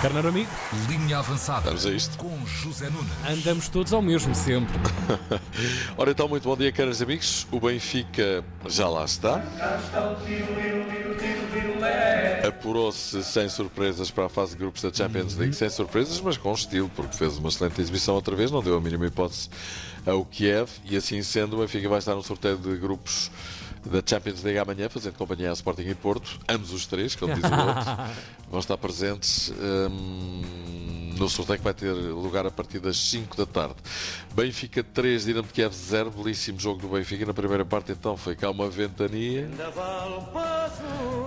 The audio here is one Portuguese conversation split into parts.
Carneiro amigo, Linha avançada. Vamos a isto. Com José Nunes. andamos todos ao mesmo sempre. Ora então, muito bom dia, caros amigos. O Benfica já lá está. Apurou-se sem surpresas para a fase de grupos da Champions League, sem surpresas, mas com estilo, porque fez uma excelente exibição outra vez, não deu a mínima hipótese ao Kiev, e assim sendo, o Benfica vai estar no sorteio de grupos da Champions League amanhã, fazendo companhia ao Sporting e Porto, ambos os três, como diz o outro, vão estar presentes hum, no sorteio que vai ter lugar a partir das 5 da tarde. Benfica 3, Dinamo de Kiev 0, belíssimo jogo do Benfica. Na primeira parte, então, foi cá uma ventania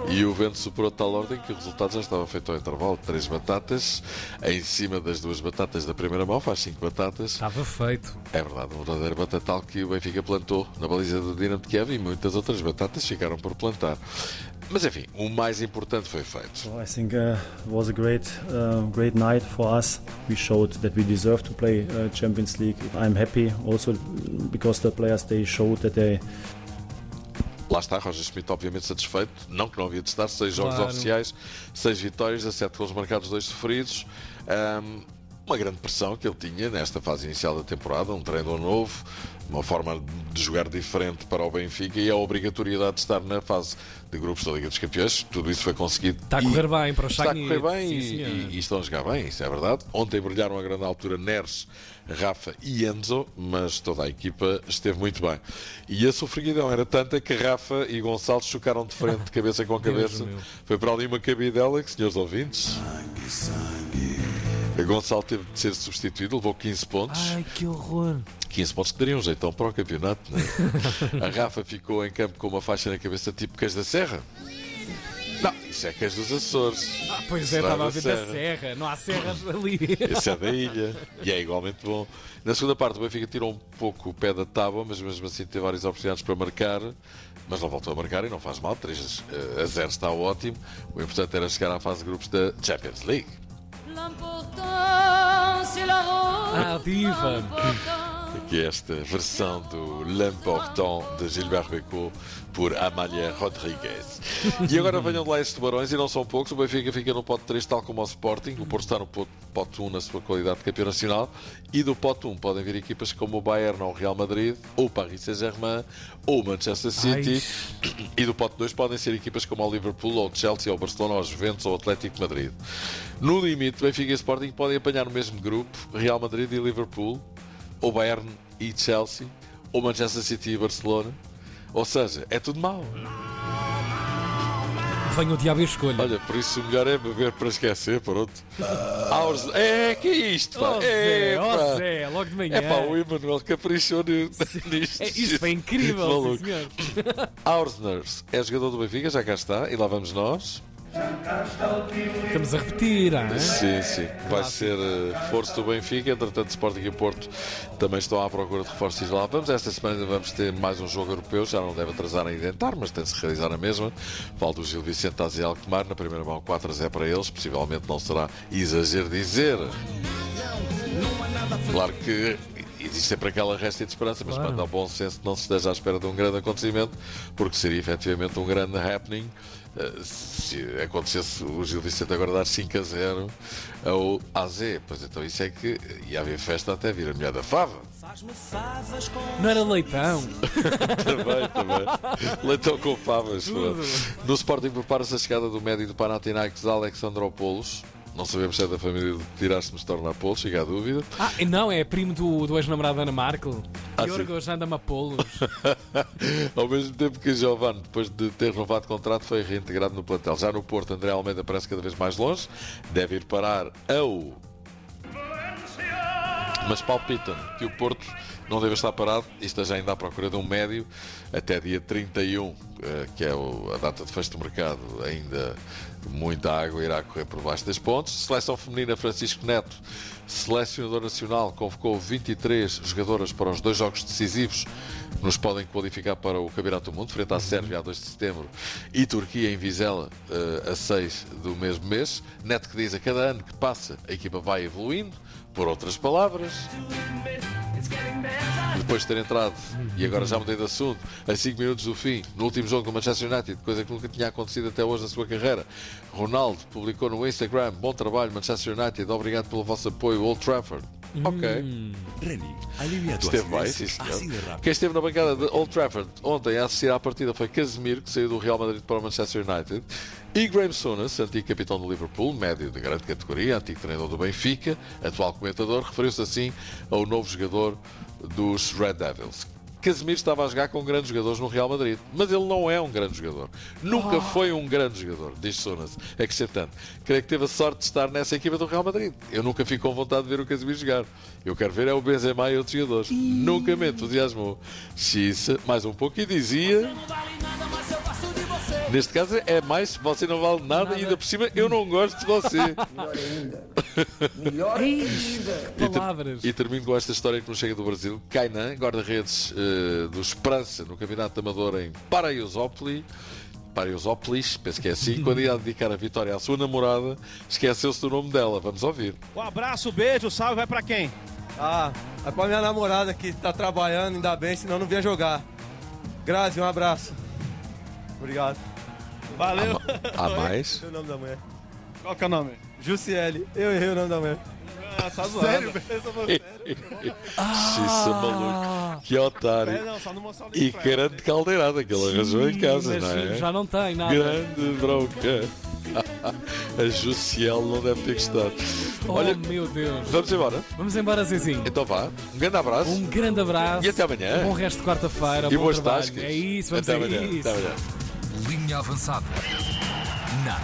e o vento superou tal ordem que o resultado já estava feito ao intervalo. Três batatas, em cima das duas batatas da primeira mão, faz cinco batatas. Estava feito. É verdade, um verdadeiro batatal que o Benfica plantou na baliza do Dinamo de Kiev e muitas outras batatas ficaram por plantar. Mas enfim, o mais importante foi feito. Well, I think uh, it was a great, uh, great night for us. We showed that we deserve to play uh, Champions League. I'm happy also because the players they showed that they Lá está, Roger Schmidt obviamente satisfeito, não que não havia de estar, seis jogos Claro. oficiais, seis vitórias, a sete gols marcados, dois sofridos. Ahm, uma grande pressão que ele tinha nesta fase inicial da temporada, um treinador novo, uma forma de jogar diferente para o Benfica e a obrigatoriedade de estar na fase de grupos da Liga dos Campeões. Tudo isso foi conseguido. Está a correr bem para o Está a correr bem e, e- e estão a jogar bem, isso é verdade. Ontem brilharam a grande altura Neres, Rafa e Enzo, mas toda a equipa esteve muito bem. E a sofreguidão era tanta que Rafa e Gonçalo chocaram de frente, cabeça com cabeça. Foi para ali uma cabidela que, senhores ouvintes, Gonçalo teve de ser substituído, levou 15 pontos. Ai, que horror. 15 pontos que dariam um jeitão para o campeonato. É? a Rafa ficou em campo com uma faixa na cabeça tipo queijo da serra. Não, isso é queijo dos Açores. Ah, pois é, estava a ver da Serra. serra. Não há serras ali. Esse é da ilha e é igualmente bom. Na segunda parte, o Benfica tirou um pouco o pé da tábua, mas mesmo assim teve várias oportunidades para marcar. Mas não voltou a marcar e não faz mal. 3 a 0 está ótimo. O importante era chegar à fase de grupos da Champions League. Ah, diva. Aqui é esta versão do L'Important de Gilbert Becot por Amália Rodrigues. E agora venham de lá estes tubarões, e não são poucos. O Benfica fica no pote 3, tal como o Sporting. O Porto está no pote, pote 1 na sua qualidade de campeão nacional. E do pote 1 podem vir equipas como o Bayern ou o Real Madrid, ou o Paris Saint-Germain, ou o Manchester City. E do pote 2 podem ser equipas como o Liverpool, ou o Chelsea, ou o Barcelona, ou o Juventus, ou o Atlético de Madrid. No limite, Benfica e Sporting podem apanhar no mesmo grupo Real Madrid e Liverpool, ou Bayern e Chelsea, ou Manchester City e Barcelona. Ou seja, é tudo mau. Venha o diabo e escolha. Olha, por isso o melhor é beber para esquecer, pronto. Ours... É, que é isto, pá? Oh, é, Zé, oh. Zé, logo de manhã. É pá, o Emanuel caprichou ni- nisto. É, isso foi incrível, sim, senhor. É jogador do Benfica, já cá está, e lá vamos nós. Estamos a repetir, ah? Sim, sim. Vai ser eh, força do Benfica. Entretanto, Sporting e Porto também estão à procura de reforços lá. Vamos, esta semana vamos ter mais um jogo europeu. Já não deve atrasar em inventar, mas tem de se realizar na mesma. Falta o Gil Vicente Aze Alkmaar. Na primeira mão, 4 a 0 para eles. Possivelmente não será exagero dizer. Claro que existe sempre aquela resta de esperança, mas Claro. manda ao bom senso que não se esteja à espera de um grande acontecimento, porque seria efetivamente um grande happening se acontecesse o Gil Vicente agora dar 5 a 0 ao AZ. Pois então isso é que ia haver festa até vir a mulher da fava. Não era leitão. também, também. Leitão com favas. No Sporting prepara-se a chegada do médio do Panathinaikos, Alexandropoulos. Não sabemos se é da família de Tirássemos Tornapoulos, chega a dúvida. Ah, não, é primo do, do ex-namorado Ana Markel. Ah, Yorgos anda-me a polos. Ao mesmo tempo que Giovanni, depois de ter renovado contrato, foi reintegrado no plantel. Já no Porto, André Almeida parece cada vez mais longe. Deve ir parar ao. Mas palpitam que o Porto não deve estar parado e esteja ainda à procura de um médio até dia 31, eh, que é a data de fecho do mercado. Ainda muita água irá correr por baixo das pontes. Seleção feminina Francisco Neto, selecionador nacional, convocou 23 jogadoras para os dois jogos decisivos que nos podem qualificar para o Campeonato do Mundo, frente à Sérvia a 2 de setembro e Turquia em Vizela eh, a 6 do mesmo mês. Neto que diz a cada ano que passa a equipa vai evoluindo, por outras palavras. Depois de ter entrado, e agora já mudei de assunto, a 5 minutos do fim, no último jogo do Manchester United, coisa que nunca tinha acontecido até hoje na sua carreira. Ronaldo publicou no Instagram: Bom trabalho, Manchester United, obrigado pelo vosso apoio, Old Trafford. Ok. Reni, alivia tu Esteve bem, sim senhor. rápido. Quem esteve na bancada de Old Trafford ontem a assistir à partida foi Casemiro, que saiu do Real Madrid para o Manchester United, e Graham Souness, antigo capitão do Liverpool, médio de grande categoria, antigo treinador do Benfica, atual comentador, referiu-se assim ao novo jogador dos Red Devils. Casemiro estava a jogar com grandes jogadores no Real Madrid, mas ele não é um grande jogador. Nunca foi um grande jogador, diz Sonas, acrescentando. Creio que teve a sorte de estar nessa equipa do Real Madrid. Eu nunca fico com vontade de ver o Casemiro jogar. Eu quero ver é o Benzema e outros jogadores. Nunca me entusiasmou. Xissa, mais um pouco e dizia... Neste caso é mais, você não vale nada, Nada. e ainda por cima eu não gosto de você. E ter- Palavras. E termino com esta história que nos chega do Brasil. Kainan, guarda-redes eh, do Esperança no Campeonato de Amador em Paraisópolis. Paraisópolis, penso que é assim. Quando ia dedicar a vitória à sua namorada, esqueceu-se do nome dela. Vamos ouvir. Um abraço, beijo, salve, vai pra quem? Ah, é pra minha namorada que tá trabalhando, ainda bem, senão não vinha jogar. Grazi, um abraço. Obrigado. Valeu. A mais? Errei o nome da mulher. Qual que é o nome? Jussiele, eu errei o nome da mulher. Ah, tá zoando. Sério, sério. Xissa, maluco. Que otário. É, não, só não mostrar o E grande caldeirada que ele arranjou em casa, não é? Já não tem nada. Grande bronca. A Jussiel não deve ter gostado. Oh, Olha, meu Deus. vamos embora? Vamos embora, Zezinho. Então vá. Um grande abraço. Um grande abraço. E até amanhã. Um bom resto de quarta-feira. E bom boas trabalho. tascas. É isso, vamos Até a amanhã. isso. Até amanhã. Linha avançada. Na